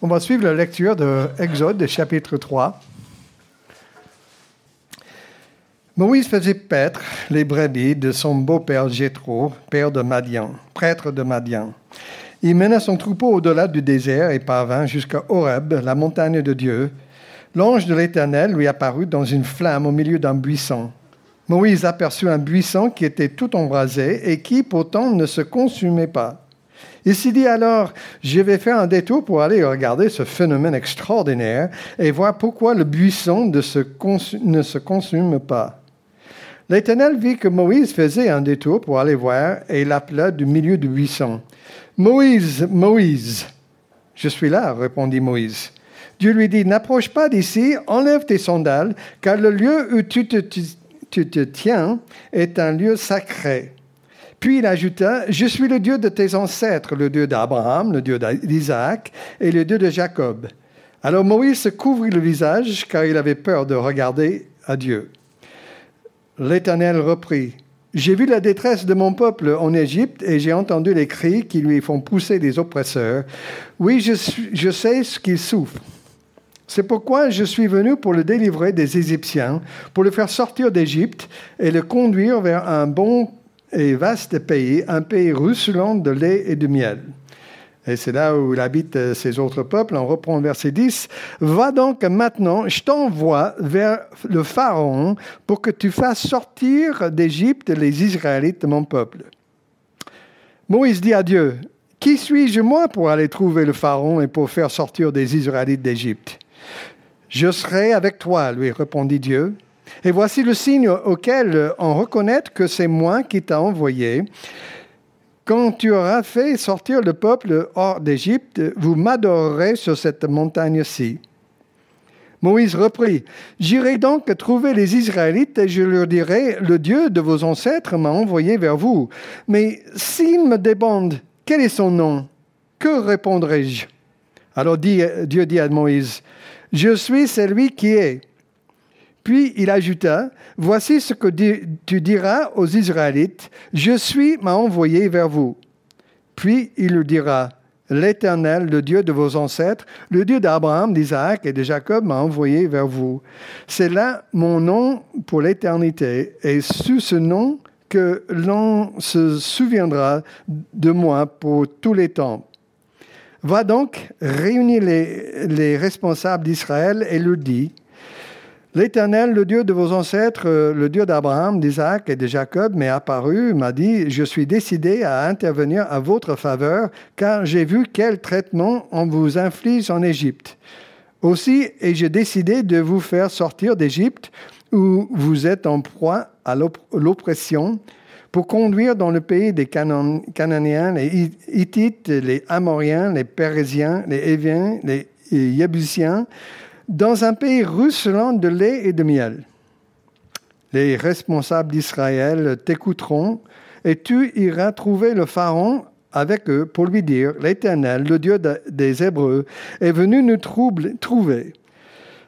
On va suivre la lecture de Exode, chapitre 3. Moïse faisait paître les brebis de son beau-père Jéthro, père de Madian, prêtre de Madian. Il mena son troupeau au-delà du désert et parvint jusqu'à Horeb, la montagne de Dieu. L'ange de l'Éternel lui apparut dans une flamme au milieu d'un buisson. Moïse aperçut un buisson qui était tout embrasé et qui pourtant ne se consumait pas. Il s'est dit alors, je vais faire un détour pour aller regarder ce phénomène extraordinaire et voir pourquoi le buisson ne se, consume pas. L'Éternel vit que Moïse faisait un détour pour aller voir et l'appela du milieu du buisson. Moïse, Moïse. Je suis là, répondit Moïse. Dieu lui dit, n'approche pas d'ici, enlève tes sandales, car le lieu où tu te, tu te tiens est un lieu sacré. Puis il ajouta, Je suis le Dieu de tes ancêtres, le Dieu d'Abraham, le Dieu d'Isaac et le Dieu de Jacob. Alors Moïse se couvrit le visage car il avait peur de regarder à Dieu. L'Éternel reprit, J'ai vu la détresse de mon peuple en Égypte et j'ai entendu les cris qui lui font pousser des oppresseurs. Oui, je, je sais ce qu'il souffre. C'est pourquoi je suis venu pour le délivrer des Égyptiens, pour le faire sortir d'Égypte et le conduire vers un bon et vaste pays, un pays ruisselant de lait et de miel. Et c'est là où il habite euh, ces autres peuples. On reprend le verset 10. Va donc maintenant, je t'envoie vers le Pharaon pour que tu fasses sortir d'Égypte les Israélites, mon peuple. Moïse dit à Dieu, Qui suis-je moi pour aller trouver le Pharaon et pour faire sortir des Israélites d'Égypte? Je serai avec toi, lui répondit Dieu. Et voici le signe auquel on reconnaît que c'est moi qui t'ai envoyé. Quand tu auras fait sortir le peuple hors d'Égypte, vous m'adorerez sur cette montagne-ci. Moïse reprit, J'irai donc trouver les Israélites et je leur dirai, le Dieu de vos ancêtres m'a envoyé vers vous. Mais s'ils me demandent, quel est son nom? Que répondrai-je? Alors Dieu dit à Moïse, Je suis celui qui est. Puis il ajouta, Voici ce que tu diras aux Israélites, Je suis m'a envoyé vers vous. Puis il leur dira, L'Éternel, le Dieu de vos ancêtres, le Dieu d'Abraham, d'Isaac et de Jacob m'a envoyé vers vous. C'est là mon nom pour l'éternité, et sous ce nom que l'on se souviendra de moi pour tous les temps. Va donc réunir les, les responsables d'Israël et leur dit, L'Éternel, le Dieu de vos ancêtres, euh, le Dieu d'Abraham, d'Isaac et de Jacob, m'est apparu, m'a dit, je suis décidé à intervenir à votre faveur, car j'ai vu quel traitement on vous inflige en Égypte. Aussi ai-je décidé de vous faire sortir d'Égypte, où vous êtes en proie à l'oppression, pour conduire dans le pays des Cananéens, les Hittites, les Amoriens, les Pérésiens, les Éviens, les Jébusiens, dans un pays ruisselant de lait et de miel. Les responsables d'Israël t'écouteront et tu iras trouver le Pharaon avec eux pour lui dire, l'Éternel, le Dieu des Hébreux, est venu nous trouver.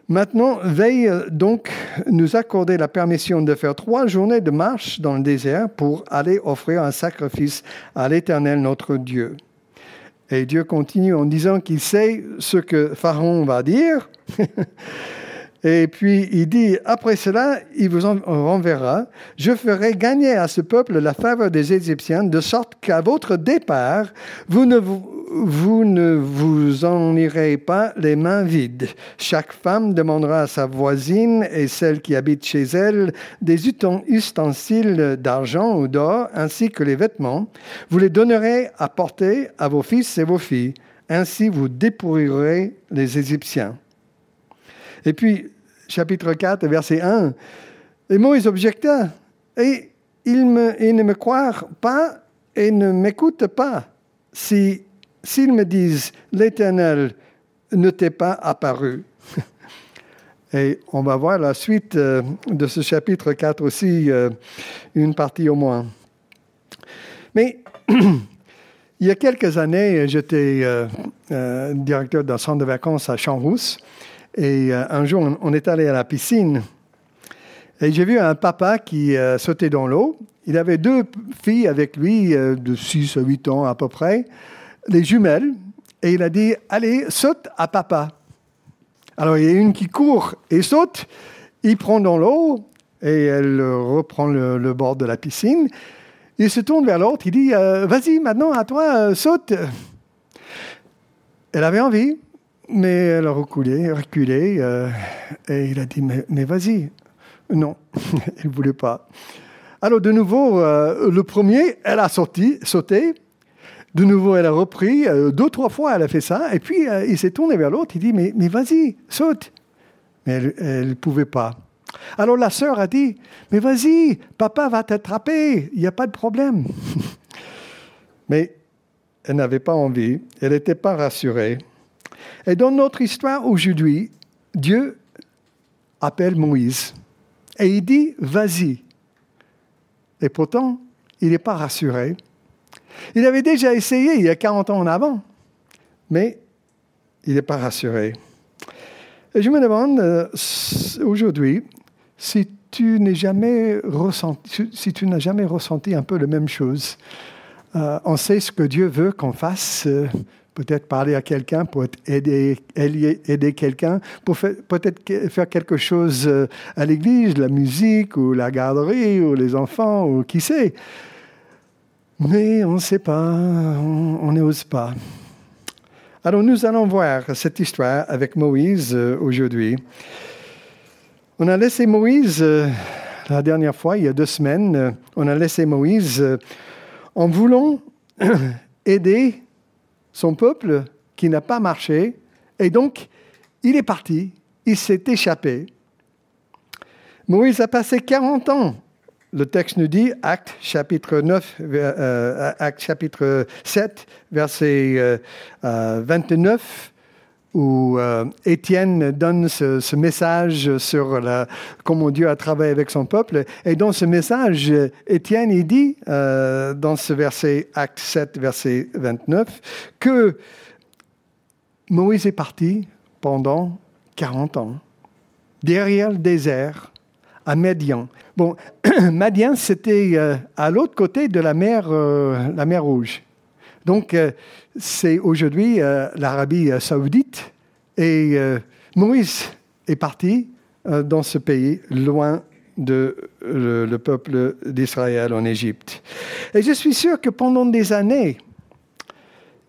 Maintenant, veille donc nous accorder la permission de faire trois journées de marche dans le désert pour aller offrir un sacrifice à l'Éternel notre Dieu. Et Dieu continue en disant qu'il sait ce que Pharaon va dire. Et puis il dit, après cela, il vous en renverra. Je ferai gagner à ce peuple la faveur des Égyptiens, de sorte qu'à votre départ, vous ne vous, ne vous en irez pas les mains vides. Chaque femme demandera à sa voisine et celle qui habite chez elle des ustensiles d'argent ou d'or, ainsi que les vêtements. Vous les donnerez à porter à vos fils et vos filles. Ainsi vous dépourrirez les Égyptiens. Et puis, chapitre 4, verset 1, et Moïse objecta, et ils, me, ne me croient pas et ne m'écoutent pas. Si, s'ils me disent, l'Éternel ne t'est pas apparu. Et on va voir la suite euh, de ce chapitre 4 aussi, euh, une partie au moins. Mais il y a quelques années, j'étais euh, directeur d'un centre de vacances à Champs-Rousse. Et un jour, on est allé à la piscine et j'ai vu un papa qui sautait dans l'eau. Il avait deux filles avec lui de 6 à 8 ans à peu près, les jumelles. et il a dit, allez, saute à papa. Alors il y a une qui court et saute, il prend dans l'eau et elle reprend le, bord de la piscine. Il se tourne vers l'autre, il dit, euh, vas-y maintenant, à toi, euh, saute. Elle avait envie, mais elle a reculé, euh, et il a dit, mais, vas-y. Non, il ne voulait pas. Alors de nouveau, le premier, elle a sauté de nouveau, elle a repris. Euh, deux, trois fois, elle a fait ça. Et puis, euh, il s'est tourné vers l'autre. Il dit, mais, mais vas-y, saute. Mais elle ne pouvait pas. Alors la sœur a dit, mais vas-y, papa va t'attraper. Il n'y a pas de problème. mais elle n'avait pas envie. Elle n'était pas rassurée. Et dans notre histoire aujourd'hui, Dieu appelle Moïse. Et il dit, vas-y. Et pourtant, il n'est pas rassuré. Il avait déjà essayé il y a 40 ans en avant, mais il n'est pas rassuré. Et je me demande euh, aujourd'hui si tu n'as jamais ressenti, si jamais ressenti un peu la même chose. Euh, on sait ce que Dieu veut qu'on fasse. Euh, peut-être parler à quelqu'un pour aider, aider quelqu'un, pour peut-être faire quelque chose à l'église, la musique ou la garderie ou les enfants ou qui sait. Mais on ne sait pas, on n'ose pas. Alors nous allons voir cette histoire avec Moïse euh, aujourd'hui. On a laissé Moïse, euh, la dernière fois, il y a deux semaines, euh, on a laissé Moïse en voulant aider son peuple qui n'a pas marché. Et donc, il est parti, il s'est échappé. Moïse a passé 40 ans le texte nous dit, Acte chapitre 9, euh, 7, verset 29, euh, où euh, Étienne donne ce, message sur comment Dieu a travaillé avec son peuple. Et dans ce message, Étienne, dit, dans ce verset, Acte 7, verset 29, que Moïse est parti pendant 40 ans, derrière le désert, à Médian. Bon, Madian, c'était euh, à l'autre côté de la mer, euh, la mer Rouge. Donc, euh, c'est aujourd'hui l'Arabie saoudite. Et Moïse est parti dans ce pays, loin de le peuple d'Israël en Égypte. Et je suis sûr que pendant des années,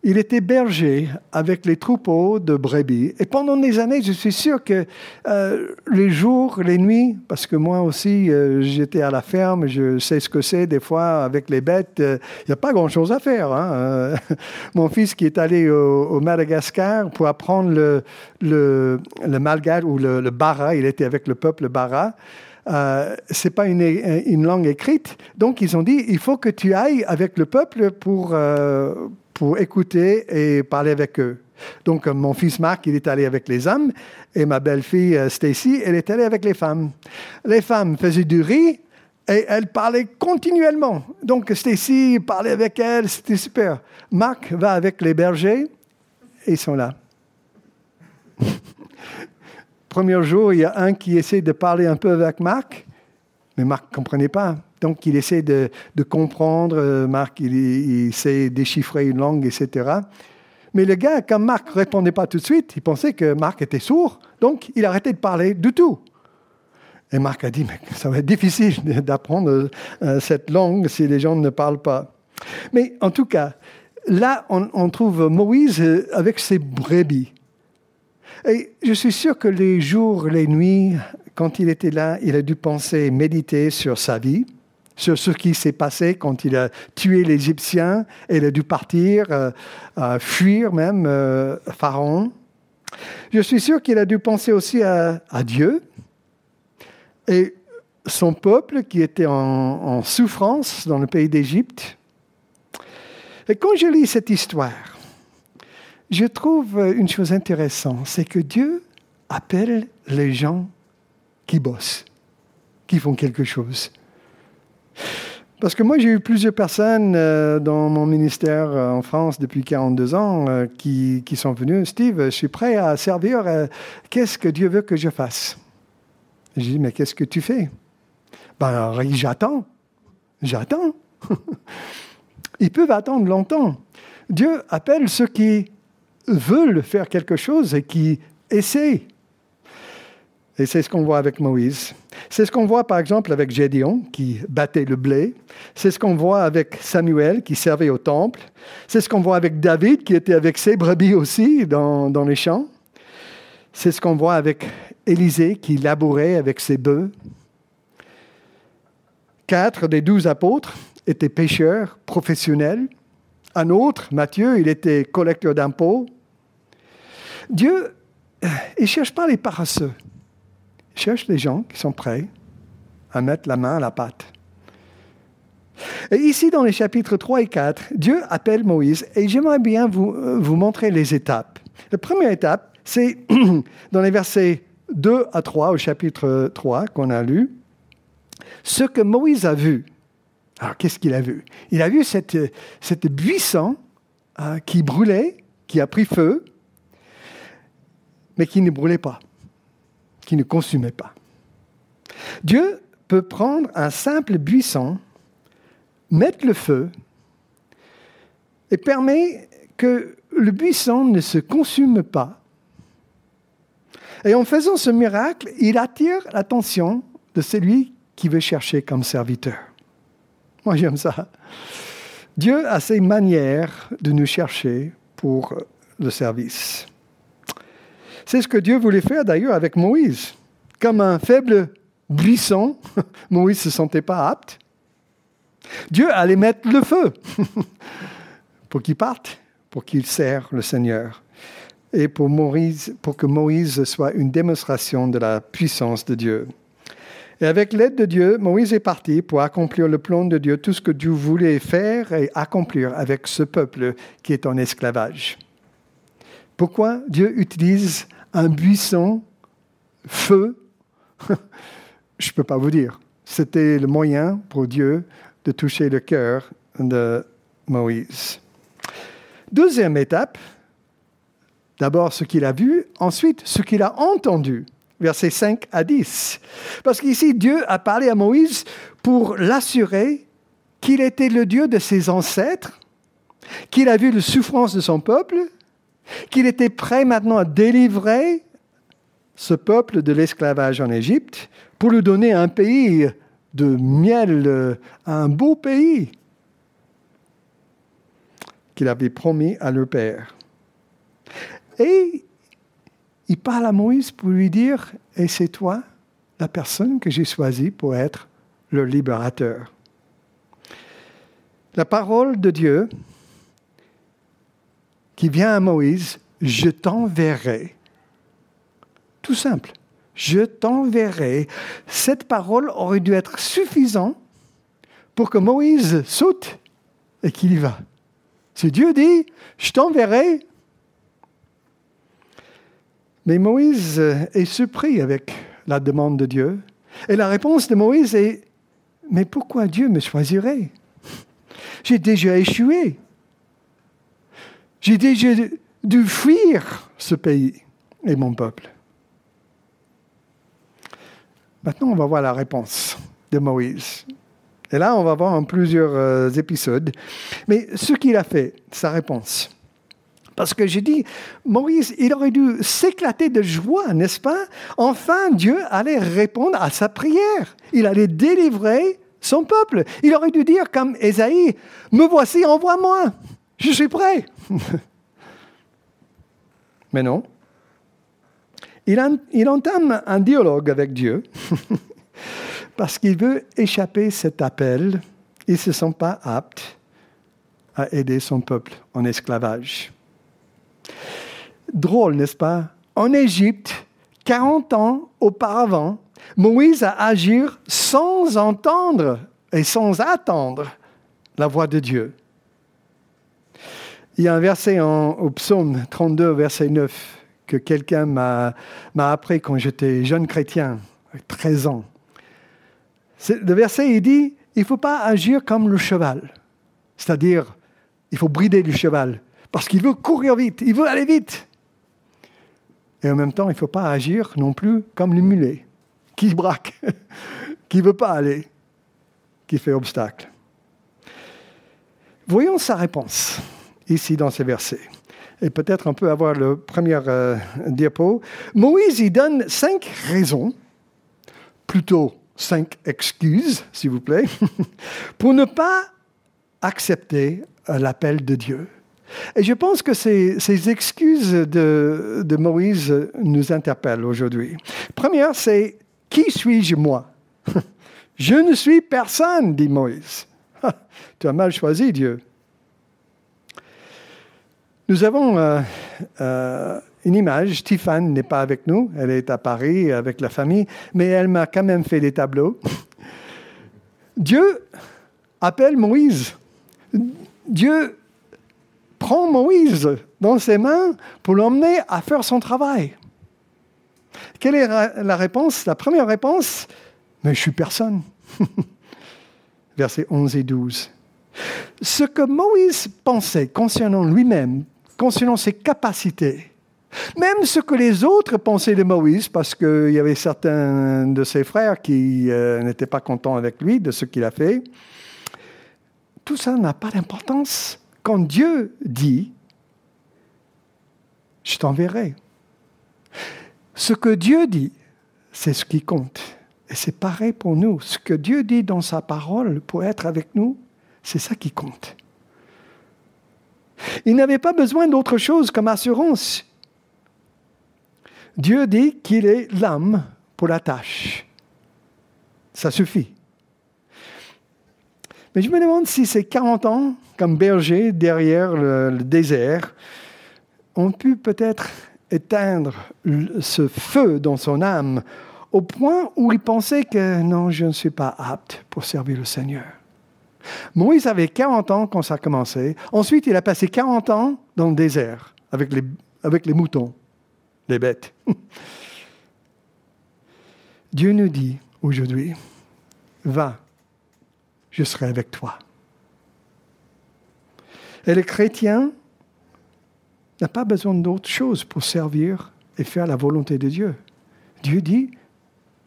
il était berger avec les troupeaux de brebis. Et pendant des années, je suis sûr que euh, les jours, les nuits, parce que moi aussi, euh, j'étais à la ferme, je sais ce que c'est des fois avec les bêtes, il euh, n'y a pas grand-chose à faire. Hein. mon fils qui est allé au, Madagascar pour apprendre le, le, malgache ou le, le bara, il était avec le peuple bara. Euh, c'est pas une, une, langue écrite. Donc, ils ont dit, il faut que tu ailles avec le peuple pour, pour écouter et parler avec eux. Donc, mon fils Marc, il est allé avec les hommes et ma belle-fille euh, Stacy, elle est allée avec les femmes. Les femmes faisaient du riz et elles parlaient continuellement. Donc, Stacy parlait avec elle, c'était super. Marc va avec les bergers et ils sont là. Premier jour, il y a un qui essaie de parler un peu avec Marc, mais Marc ne comprenait pas. Donc, il essaie de, comprendre. Euh, Marc, il, il, sait déchiffrer une langue, etc. Mais le gars, quand Marc ne répondait pas tout de suite, il pensait que Marc était sourd. Donc, il arrêtait de parler du tout. Et Marc a dit, mais ça va être difficile d'apprendre euh, cette langue si les gens ne parlent pas. Mais en tout cas, là, on, on trouve Moïse euh, avec ses brebis. Et je suis sûr que les jours, les nuits, quand il était là, il a dû penser, méditer sur sa vie, sur ce qui s'est passé quand il a tué l'Égyptien et il a dû partir, euh, fuir même euh, Pharaon. Je suis sûr qu'il a dû penser aussi à, Dieu et son peuple qui était en, en souffrance dans le pays d'Égypte. Et quand je lis cette histoire, je trouve une chose intéressante, c'est que Dieu appelle les gens qui bossent, qui font quelque chose. Parce que moi, j'ai eu plusieurs personnes euh, dans mon ministère euh, en France depuis 42 ans euh, qui, sont venues. Steve, je suis prêt à servir. Qu'est-ce que Dieu veut que je fasse? J'ai dit, mais qu'est-ce que tu fais? Ben, j'attends. J'attends. Ils peuvent attendre longtemps. Dieu appelle ceux qui veulent faire quelque chose et qui essaient. Et c'est ce qu'on voit avec Moïse. C'est ce qu'on voit par exemple avec Gédéon qui battait le blé. C'est ce qu'on voit avec Samuel qui servait au temple. C'est ce qu'on voit avec David qui était avec ses brebis aussi dans, dans les champs. C'est ce qu'on voit avec Élisée qui labourait avec ses bœufs. Quatre des douze apôtres étaient pêcheurs professionnels. Un autre, Matthieu, il était collecteur d'impôts. Dieu, il ne cherche pas les paresseux. Cherche les gens qui sont prêts à mettre la main à la pâte. Et ici, dans les chapitres 3 et 4, Dieu appelle Moïse et j'aimerais bien vous, euh, vous montrer les étapes. La première étape, c'est dans les versets 2 à 3 au chapitre 3 qu'on a lu, ce que Moïse a vu. Alors, qu'est-ce qu'il a vu? Il a vu cette, cette buisson euh, qui brûlait, qui a pris feu, mais qui ne brûlait pas, qui ne consumait pas. Dieu peut prendre un simple buisson, mettre le feu, et permet que le buisson ne se consume pas. Et en faisant ce miracle, il attire l'attention de celui qui veut chercher comme serviteur. Moi, j'aime ça. Dieu a ses manières de nous chercher pour le service. C'est ce que Dieu voulait faire d'ailleurs avec Moïse. Comme un faible buisson, Moïse ne se sentait pas apte. Dieu allait mettre le feu pour qu'il parte, pour qu'il sert le Seigneur et pour que Moïse soit une démonstration de la puissance de Dieu. Et avec l'aide de Dieu, Moïse est parti pour accomplir le plan de Dieu, tout ce que Dieu voulait faire et accomplir avec ce peuple qui est en esclavage. Pourquoi Dieu utilise un buisson, feu? Je ne peux pas vous dire. C'était le moyen pour Dieu de toucher le cœur de Moïse. Deuxième étape, d'abord ce qu'il a vu, ensuite ce qu'il a entendu versets 5 à 10. Parce qu'ici, Dieu a parlé à Moïse pour l'assurer qu'il était le Dieu de ses ancêtres, qu'il a vu les souffrances de son peuple, qu'il était prêt maintenant à délivrer ce peuple de l'esclavage en Égypte pour lui donner un pays de miel, un beau pays qu'il avait promis à leur père. Et il parle à Moïse pour lui dire, et c'est toi la personne que j'ai choisie pour être le libérateur. La parole de Dieu qui vient à Moïse, je t'enverrai. Tout simple. Je t'enverrai. Cette parole aurait dû être suffisante pour que Moïse saute et qu'il y va. Si Dieu dit, je t'enverrai, mais Moïse est surpris avec la demande de Dieu. Et la réponse de Moïse est, mais pourquoi Dieu me choisirait? J'ai déjà échoué. J'ai déjà dû fuir ce pays et mon peuple. Maintenant, on va voir la réponse de Moïse. Et là, on va voir en plusieurs euh, épisodes. Mais ce qu'il a fait, sa réponse. Parce que j'ai dit, Moïse, il aurait dû s'éclater de joie, n'est-ce pas? Enfin, Dieu allait répondre à sa prière. Il allait délivrer son peuple. Il aurait dû dire comme Ésaïe, me voici, envoie-moi. Je suis prêt. Mais non. Il, entame un dialogue avec Dieu parce qu'il veut échapper cet appel. Il ne se sent pas apte à aider son peuple en esclavage. Drôle, n'est-ce pas? En Égypte, 40 ans auparavant, Moïse a agi sans entendre et sans attendre la voix de Dieu. Il y a un verset au psaume 32, verset 9, que quelqu'un m'a, appris quand j'étais jeune chrétien, 13 ans. Le verset, il dit, il ne faut pas agir comme le cheval. C'est-à-dire, il faut brider le cheval. Parce qu'il veut courir vite, il veut aller vite. Et en même temps, il ne faut pas agir non plus comme le mulet, qui braque, qui ne veut pas aller, qui fait obstacle. Voyons sa réponse ici dans ces versets. Et peut-être on peut avoir le premier euh, diapo. Moïse, il donne cinq raisons, plutôt cinq excuses, s'il vous plaît, pour ne pas accepter l'appel de Dieu. Et je pense que ces, ces excuses de, de, Moïse nous interpellent aujourd'hui. Première, c'est Qui suis-je moi? Je ne suis personne, dit Moïse. tu as mal choisi Dieu. Nous avons euh, euh, une image. Tiffany n'est pas avec nous. Elle est à Paris avec la famille, mais elle m'a quand même fait des tableaux. Dieu appelle Moïse. Dieu prend Moïse dans ses mains pour l'emmener à faire son travail. Quelle est la réponse? La première réponse, mais je suis personne. Versets 11 et 12. Ce que Moïse pensait concernant lui-même, concernant ses capacités, même ce que les autres pensaient de Moïse, parce qu'il y avait certains de ses frères qui euh, n'étaient pas contents avec lui de ce qu'il a fait, tout ça n'a pas d'importance. Quand Dieu dit, je t'enverrai. Ce que Dieu dit, c'est ce qui compte. Et c'est pareil pour nous. Ce que Dieu dit dans sa parole pour être avec nous, c'est ça qui compte. Il n'avait pas besoin d'autre chose comme assurance. Dieu dit qu'il est l'âme pour la tâche. Ça suffit. Mais je me demande si ces 40 ans, comme berger derrière le, désert, ont pu peut-être éteindre ce feu dans son âme au point où il pensait que non, je ne suis pas apte pour servir le Seigneur. Moïse avait 40 ans quand ça a commencé. Ensuite, il a passé 40 ans dans le désert avec les, moutons, les bêtes. Dieu nous dit aujourd'hui, va, je serai avec toi. Et le chrétien n'a pas besoin d'autre chose pour servir et faire la volonté de Dieu. Dieu dit,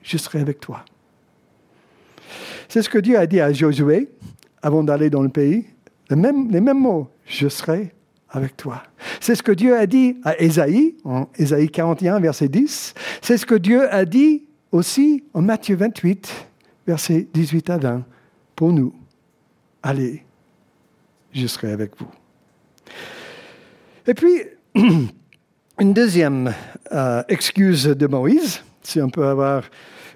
je serai avec toi. C'est ce que Dieu a dit à Josué avant d'aller dans le pays. Les mêmes, mots, je serai avec toi. C'est ce que Dieu a dit à Ésaïe, en Ésaïe 41, verset 10. C'est ce que Dieu a dit aussi en Matthieu 28, verset 18 à 20 pour nous. Allez, je serai avec vous. Et puis, une deuxième euh, excuse de Moïse, si on peut avoir,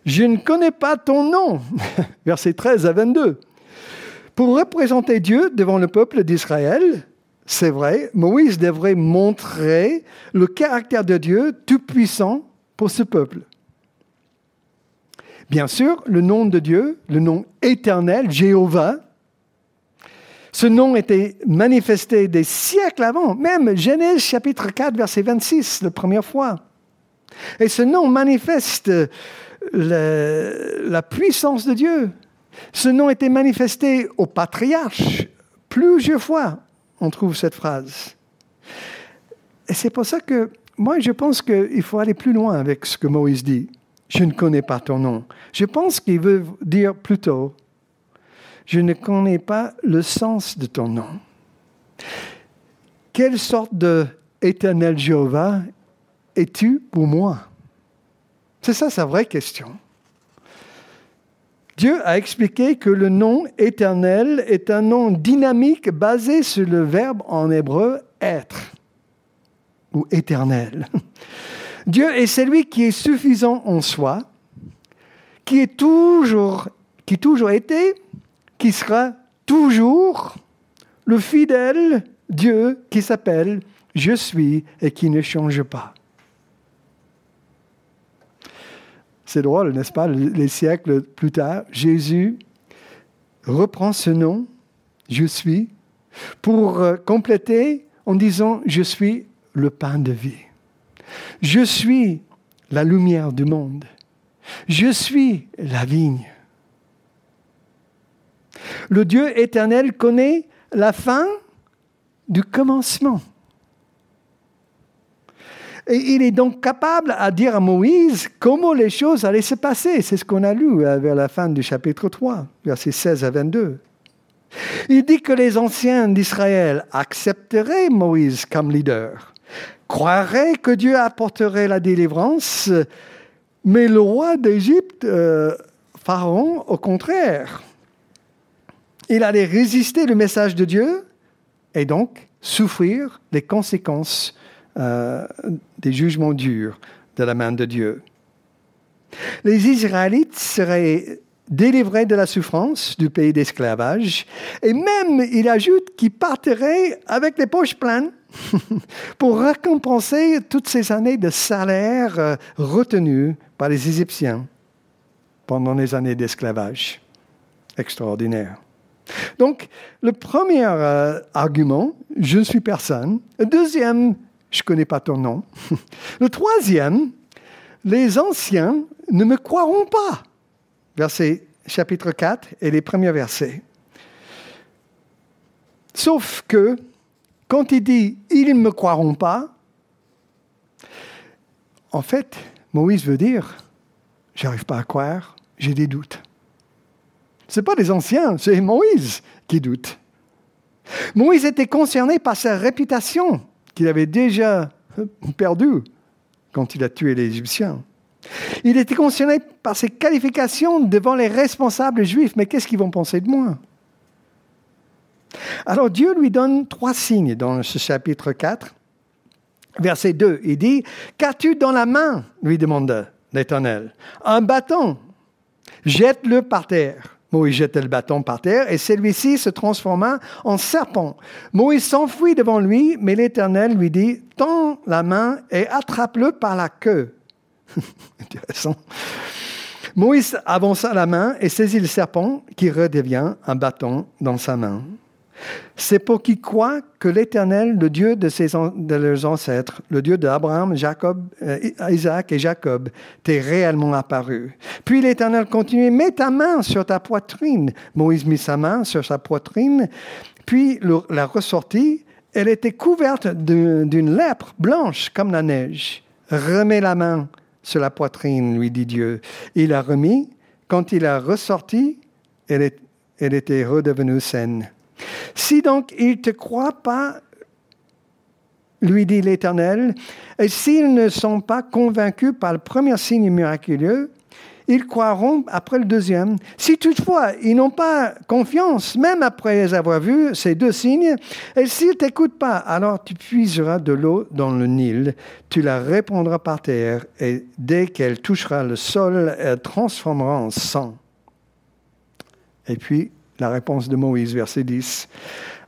je ne connais pas ton nom, verset 13 à 22. Pour représenter Dieu devant le peuple d'Israël, c'est vrai, Moïse devrait montrer le caractère de Dieu tout-puissant pour ce peuple. Bien sûr, le nom de Dieu, le nom éternel, Jéhovah, ce nom était manifesté des siècles avant, même Genèse chapitre 4, verset 26, la première fois. Et ce nom manifeste la puissance de Dieu. Ce nom était manifesté au patriarche. Plusieurs fois, on trouve cette phrase. Et c'est pour ça que moi, je pense qu'il faut aller plus loin avec ce que Moïse dit je ne connais pas ton nom. Je pense qu'il veut dire plutôt, je ne connais pas le sens de ton nom. Quelle sorte de éternel Jéhovah es-tu pour moi? C'est ça sa vraie question. Dieu a expliqué que le nom éternel est un nom dynamique basé sur le verbe en hébreu être ou éternel. Dieu est celui qui est suffisant en soi, qui est toujours, qui toujours été, qui sera toujours le fidèle Dieu qui s'appelle Je suis et qui ne change pas. C'est drôle, n'est-ce pas Les siècles plus tard, Jésus reprend ce nom, Je suis, pour euh, compléter en disant Je suis le pain de vie. Je suis la lumière du monde. Je suis la vigne. Le Dieu éternel connaît la fin du commencement. Et il est donc capable à dire à Moïse comment les choses allaient se passer. C'est ce qu'on a lu vers la fin du chapitre 3, versets 16 à 22. Il dit que les anciens d'Israël accepteraient Moïse comme leader croirait que Dieu apporterait la délivrance, mais le roi d'Égypte, euh, Pharaon, au contraire, il allait résister le message de Dieu et donc souffrir les conséquences euh, des jugements durs de la main de Dieu. Les Israélites seraient délivrés de la souffrance du pays d'esclavage, et même, il ajoute, qu'ils partiraient avec les poches pleines pour récompenser toutes ces années de salaire euh, retenues par les Égyptiens pendant les années d'esclavage. Extraordinaire. Donc, le premier euh, argument, je ne suis personne. Le deuxième, je ne connais pas ton nom. Le troisième, les anciens ne me croiront pas. Verset chapitre 4 et les premiers versets. Sauf que, quand il dit ils ne me croiront pas, en fait, Moïse veut dire j'arrive pas à croire, j'ai des doutes. Ce n'est pas les anciens, c'est Moïse qui doute. Moïse était concerné par sa réputation qu'il avait déjà perdue quand il a tué les. Il était concerné par ses qualifications devant les responsables juifs. Mais qu'est-ce qu'ils vont penser de moi? Alors Dieu lui donne trois signes dans ce chapitre 4. Verset 2, il dit, Qu'as-tu dans la main? lui demanda l'Éternel. Un bâton. Jette-le par terre. Moïse jeta le bâton par terre et celui-ci se transforma en serpent. Moïse s'enfuit devant lui, mais l'Éternel lui dit, Tends la main et attrape-le par la queue. Intéressant. Moïse avança la main et saisit le serpent qui redevient un bâton dans sa main. C'est pour qu'ils croient que l'Éternel, le Dieu de, leurs ancêtres, le Dieu d'Abraham, Jacob, euh, Isaac et Jacob, t'est réellement apparu. Puis l'Éternel continuait, mets ta main sur ta poitrine. Moïse mit sa main sur sa poitrine, puis la ressortit. Elle était couverte d'une lèpre blanche comme la neige. Remets la main sur la poitrine, lui dit Dieu. Il a remis. Quand il a ressorti, elle était redevenue saine. Si donc ils ne te croient pas, lui dit l'Éternel, et s'ils ne sont pas convaincus par le premier signe miraculeux, ils croiront après le deuxième. Si toutefois ils n'ont pas confiance, même après avoir vu ces deux signes, et s'ils ne t'écoutent pas, alors tu puiseras de l'eau dans le Nil, tu la répandras par terre, et dès qu'elle touchera le sol, elle transformera en sang. Et puis, la réponse de Moïse, verset 10.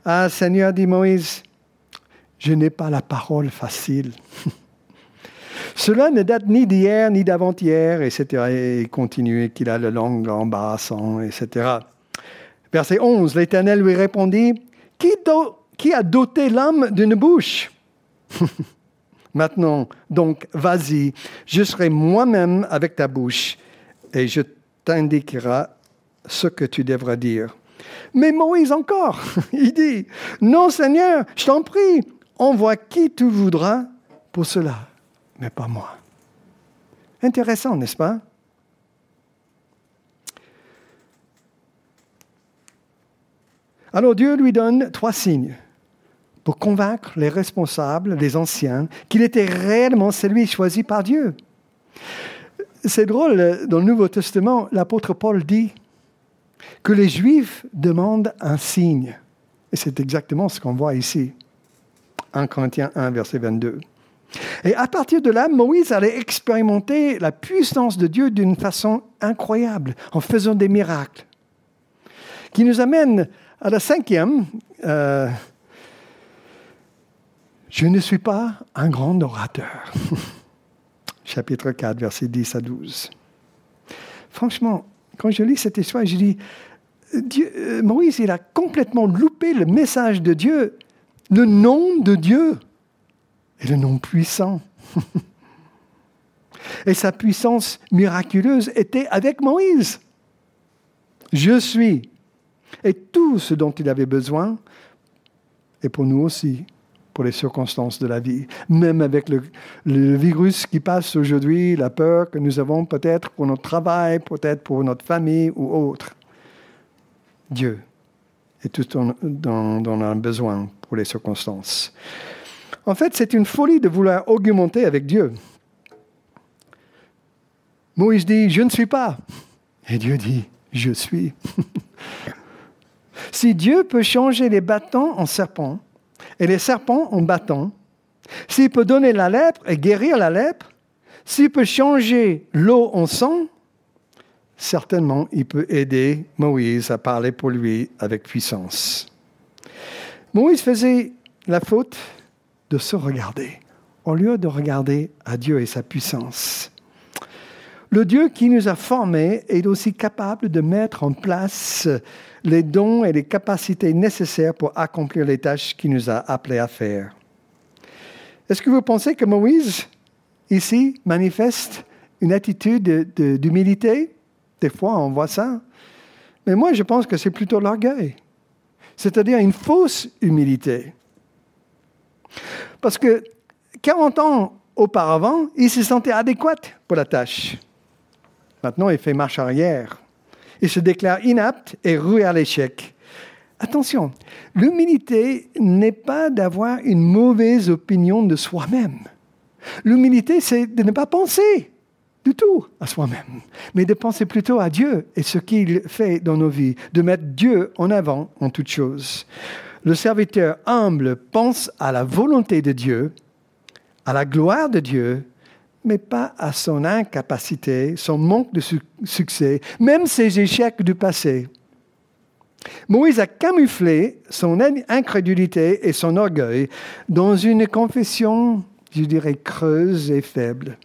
Ah Seigneur, dit Moïse, je n'ai pas la parole facile. Cela ne date ni d'hier ni d'avant-hier, etc. Et continuer qu'il a le langue embarrassant, etc. Verset 11, l'Éternel lui répondit, qui, qui a doté l'homme d'une bouche? Maintenant, donc, vas-y, je serai moi-même avec ta bouche et je t'indiquerai ce que tu devras dire. Mais Moïse encore, il dit, non Seigneur, je t'en prie, envoie qui tu voudras pour cela, mais pas moi. Intéressant, n'est-ce pas? Alors Dieu lui donne trois signes pour convaincre les responsables, les anciens, qu'il était réellement celui choisi par Dieu. C'est drôle, dans le Nouveau Testament, l'apôtre Paul dit, que les Juifs demandent un signe. Et c'est exactement ce qu'on voit ici. 1 Corinthiens 1, verset 22. Et à partir de là, Moïse allait expérimenter la puissance de Dieu d'une façon incroyable, en faisant des miracles. Qui nous amène à la cinquième. Euh, je ne suis pas un grand orateur. Chapitre 4, verset 10 à 12. Franchement, quand je lis cette histoire, je dis, euh, Moïse, il a complètement loupé le message de Dieu, le nom de Dieu et le nom puissant. et sa puissance miraculeuse était avec Moïse. Je suis. Et tout ce dont il avait besoin est pour nous aussi pour les circonstances de la vie. Même avec le, virus qui passe aujourd'hui, la peur que nous avons peut-être pour notre travail, peut-être pour notre famille ou autre. Dieu est tout on a besoin pour les circonstances. En fait, c'est une folie de vouloir augmenter avec Dieu. Moïse dit, je ne suis pas. Et Dieu dit, je suis. si Dieu peut changer les bâtons en serpents et les serpents en bâtons, s'il peut donner la lèpre et guérir la lèpre, s'il peut changer l'eau en sang, certainement il peut aider Moïse à parler pour lui avec puissance. Moïse faisait la faute de se regarder au lieu de regarder à Dieu et sa puissance. Le Dieu qui nous a formés est aussi capable de mettre en place les dons et les capacités nécessaires pour accomplir les tâches qu'il nous a appelés à faire. Est-ce que vous pensez que Moïse, ici, manifeste une attitude d'humilité? Des fois, on voit ça. Mais moi, je pense que c'est plutôt l'orgueil, c'est-à-dire une fausse humilité. Parce que 40 ans auparavant, il se sentait adéquat pour la tâche. Maintenant, il fait marche arrière. Il se déclare inapte et roué à l'échec. Attention, l'humilité n'est pas d'avoir une mauvaise opinion de soi-même. L'humilité, c'est de ne pas penser du tout à soi-même, mais de penser plutôt à Dieu et ce qu'il fait dans nos vies, de mettre Dieu en avant en toutes choses. Le serviteur humble pense à la volonté de Dieu, à la gloire de Dieu mais pas à son incapacité, son manque de succès, même ses échecs du passé. Moïse a camouflé son incrédulité et son orgueil dans une confession, je dirais, creuse et faible.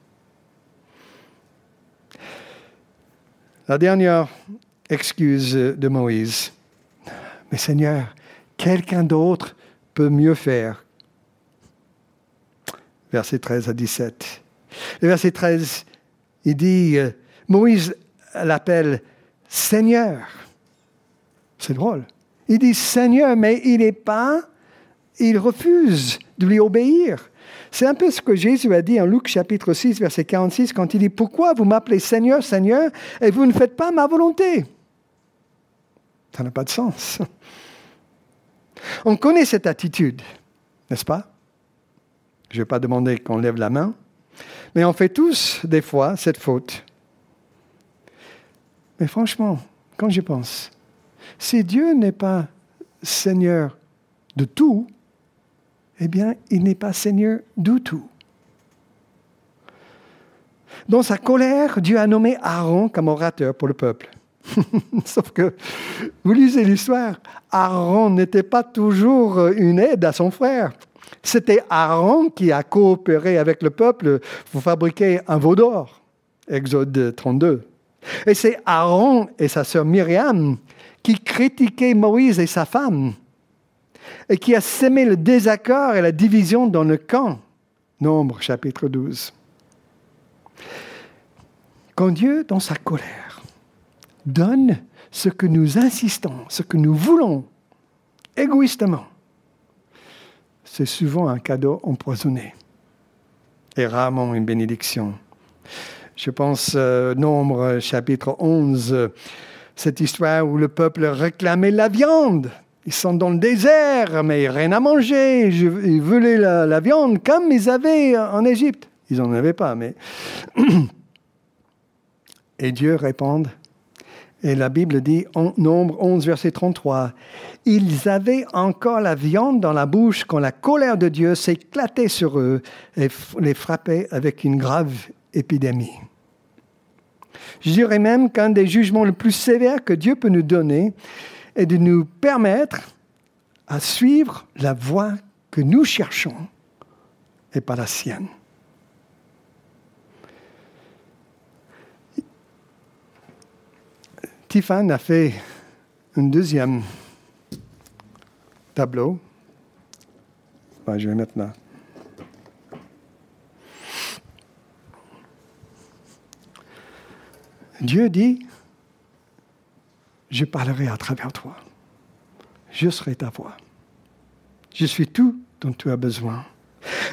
La dernière excuse de Moïse. Mais Seigneur, quelqu'un d'autre peut mieux faire. Verset 13 à 17. Le verset 13, il dit, euh, Moïse l'appelle Seigneur. C'est drôle. Il dit Seigneur, mais il n'est pas, il refuse de lui obéir. C'est un peu ce que Jésus a dit en Luc chapitre 6, verset 46, quand il dit, Pourquoi vous m'appelez Seigneur, Seigneur, et vous ne faites pas ma volonté? Ça n'a pas de sens. On connaît cette attitude, n'est-ce pas? Je ne vais pas demander qu'on lève la main, mais on fait tous, des fois, cette faute. Mais franchement, quand j'y pense, si Dieu n'est pas Seigneur de tout, eh bien, il n'est pas Seigneur du tout. Dans sa colère, Dieu a nommé Aaron comme orateur pour le peuple. Sauf que, vous lisez l'histoire, Aaron n'était pas toujours une aide à son frère. C'était Aaron qui a coopéré avec le peuple pour fabriquer un veau d'or. Exode 32. Et c'est Aaron et sa sœur Myriam qui critiquaient Moïse et sa femme et qui a sémé le désaccord et la division dans le camp. Nombre chapitre 12. Quand Dieu, dans sa colère, donne ce que nous insistons, ce que nous voulons, égoïstement, c'est souvent un cadeau empoisonné et rarement une bénédiction. Je pense, euh, Nombre chapitre 11, cette histoire où le peuple réclamait la viande. Ils sont dans le désert, mais rien à manger. Ils voulaient la, la viande comme ils avaient en Égypte. Ils n'en avaient pas, mais... Et Dieu répond, et la Bible dit, en Nombre 11, verset 33, Ils avaient encore la viande dans la bouche quand la colère de Dieu s'éclatait sur eux et les frappait avec une grave épidémie. Je dirais même qu'un des jugements les plus sévères que Dieu peut nous donner est de nous permettre à suivre la voie que nous cherchons et pas la sienne. Tiffany a fait un deuxième tableau. je vais là. Dieu dit, je parlerai à travers toi. Je serai ta voix. Je suis tout dont tu as besoin.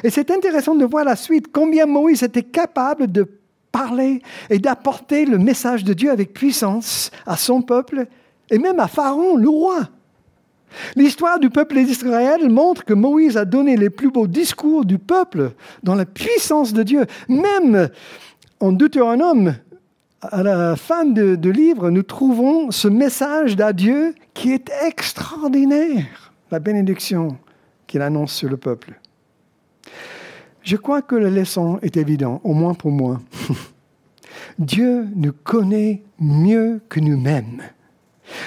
Et c'est intéressant de voir la suite, combien Moïse était capable de parler et d'apporter le message de Dieu avec puissance à son peuple et même à Pharaon, le roi. L'histoire du peuple d'Israël montre que Moïse a donné les plus beaux discours du peuple dans la puissance de Dieu. Même en Deutéronome, à la fin du livre, nous trouvons ce message d'adieu qui est extraordinaire, la bénédiction qu'il annonce sur le peuple. Je crois que la leçon est évidente, au moins pour moi. Dieu nous connaît mieux que nous-mêmes.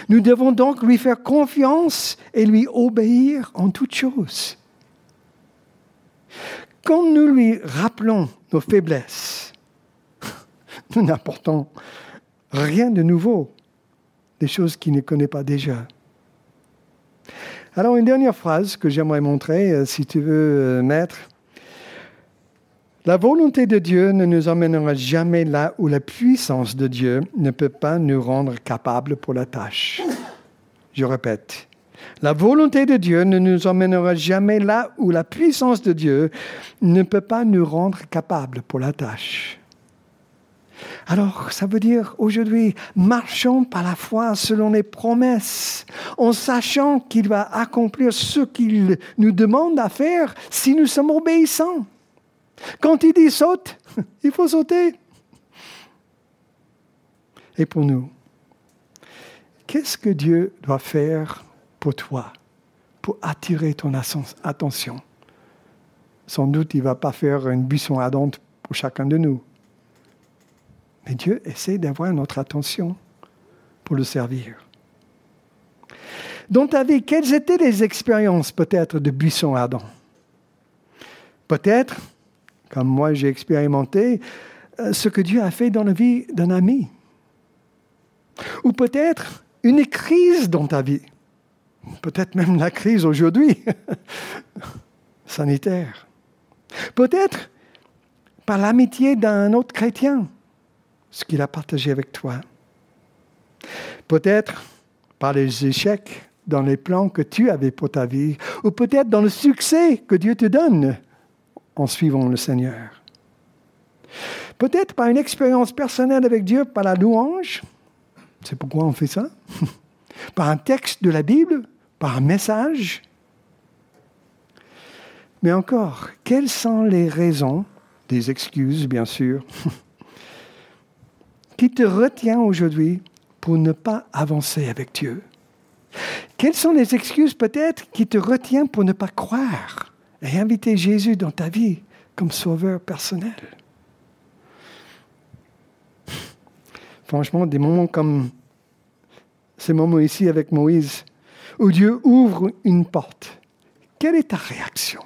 Nous devons donc lui faire confiance et lui obéir en toutes choses. Quand nous lui rappelons nos faiblesses, nous n'apportons rien de nouveau, des choses qu'il ne connaît pas déjà. Alors une dernière phrase que j'aimerais montrer, euh, si tu veux, euh, mettre. La volonté de Dieu ne nous emmènera jamais là où la puissance de Dieu ne peut pas nous rendre capables pour la tâche. Je répète, la volonté de Dieu ne nous emmènera jamais là où la puissance de Dieu ne peut pas nous rendre capables pour la tâche. Alors, ça veut dire aujourd'hui, marchons par la foi selon les promesses, en sachant qu'il va accomplir ce qu'il nous demande à faire si nous sommes obéissants. Quand il dit saute, il faut sauter. Et pour nous, qu'est-ce que Dieu doit faire pour toi, pour attirer ton attention? Sans doute, il ne va pas faire une buisson ardente pour chacun de nous. Mais Dieu essaie d'avoir notre attention pour le servir. Dans ta vie, quelles étaient les expériences peut-être de buisson ardent? Peut-être comme moi j'ai expérimenté, euh, ce que Dieu a fait dans la vie d'un ami. Ou peut-être une crise dans ta vie. Peut-être même la crise aujourd'hui, sanitaire. Peut-être par l'amitié d'un autre chrétien, ce qu'il a partagé avec toi. Peut-être par les échecs dans les plans que tu avais pour ta vie, ou peut-être dans le succès que Dieu te donne en suivant le Seigneur. Peut-être par une expérience personnelle avec Dieu, par la louange. C'est pourquoi on fait ça. par un texte de la Bible, par un message. Mais encore, quelles sont les raisons, des excuses bien sûr, qui te retient aujourd'hui pour ne pas avancer avec Dieu? Quelles sont les excuses peut-être qui te retiennent pour ne pas croire? Et inviter Jésus dans ta vie comme sauveur personnel. Franchement, des moments comme ces moments ici avec Moïse, où Dieu ouvre une porte, quelle est ta réaction?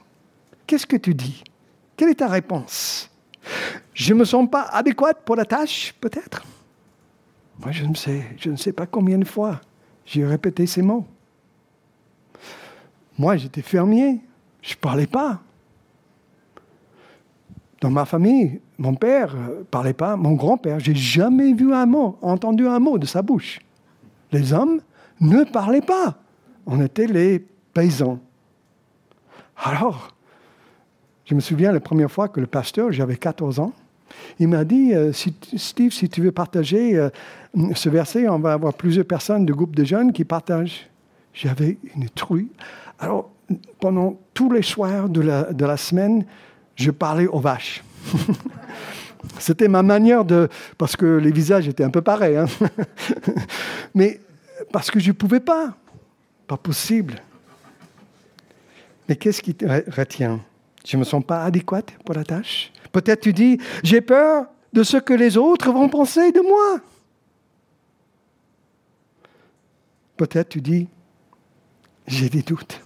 Qu'est-ce que tu dis? Quelle est ta réponse? Je ne me sens pas adéquate pour la tâche, peut-être? Moi, je ne sais, je ne sais pas combien de fois j'ai répété ces mots. Moi, j'étais fermier. Je ne parlais pas. Dans ma famille, mon père ne parlait pas, mon grand-père, j'ai jamais vu un mot, entendu un mot de sa bouche. Les hommes ne parlaient pas. On était les paysans. Alors, je me souviens la première fois que le pasteur, j'avais 14 ans, il m'a dit, euh, Steve, si tu veux partager euh, ce verset, on va avoir plusieurs personnes du groupe de jeunes qui partagent. J'avais une truie. Alors, pendant tous les soirs de la, semaine, je parlais aux vaches. C'était ma manière de... Parce que les visages étaient un peu pareils. Hein. Mais parce que je ne pouvais pas. Pas possible. Mais qu'est-ce qui te retient? Je ne me sens pas adéquate pour la tâche? Peut-être tu dis, j'ai peur de ce que les autres vont penser de moi. Peut-être tu dis, j'ai des doutes.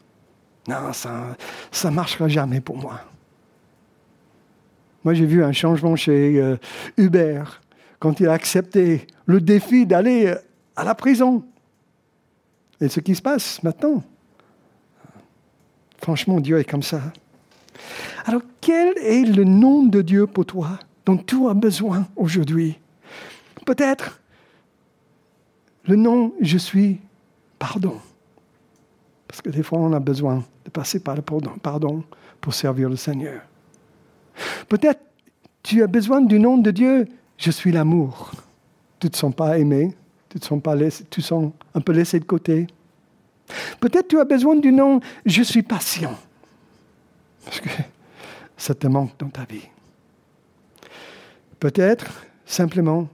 Non, ça ne marchera jamais pour moi. Moi, j'ai vu un changement chez euh, Hubert quand il a accepté le défi d'aller euh, à la prison. Et ce qui se passe maintenant. Franchement, Dieu est comme ça. Alors, quel est le nom de Dieu pour toi dont tu as besoin aujourd'hui? Peut-être le nom Je suis pardon. Parce que des fois, on a besoin de passer par le pardon pour servir le Seigneur. Peut-être tu as besoin du nom de Dieu, je suis l'amour. Tu ne te sens pas aimé, tu te sens, pas laissé, tu te sens un peu laissé de côté. Peut-être tu as besoin du nom Je suis patient. Parce que ça te manque dans ta vie. Peut-être simplement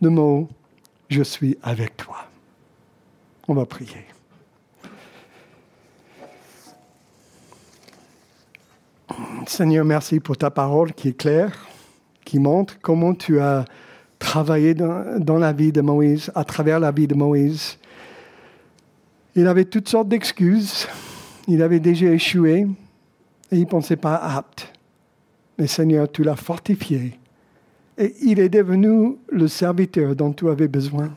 le mot Je suis avec toi. On va prier. Seigneur, merci pour ta parole qui est claire, qui montre comment tu as travaillé dans, la vie de Moïse, à travers la vie de Moïse. Il avait toutes sortes d'excuses. Il avait déjà échoué et il ne pensait pas apte. Mais Seigneur, tu l'as fortifié et il est devenu le serviteur dont tu avais besoin.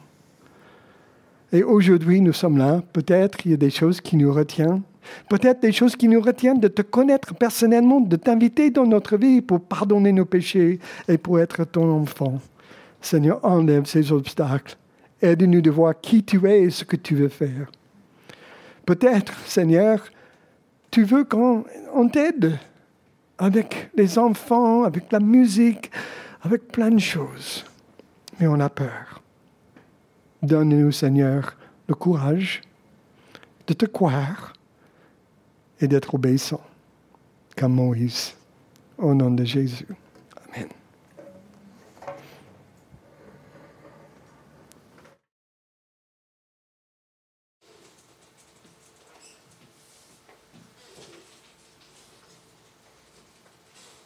Et aujourd'hui, nous sommes là. Peut-être il y a des choses qui nous retiennent Peut-être des choses qui nous retiennent de te connaître personnellement, de t'inviter dans notre vie pour pardonner nos péchés et pour être ton enfant. Seigneur, enlève ces obstacles. Aide-nous de voir qui tu es et ce que tu veux faire. Peut-être, Seigneur, tu veux qu'on t'aide avec les enfants, avec la musique, avec plein de choses. Mais on a peur. Donne-nous, Seigneur, le courage de te croire et d'être obéissant comme Moïse. Au nom de Jésus.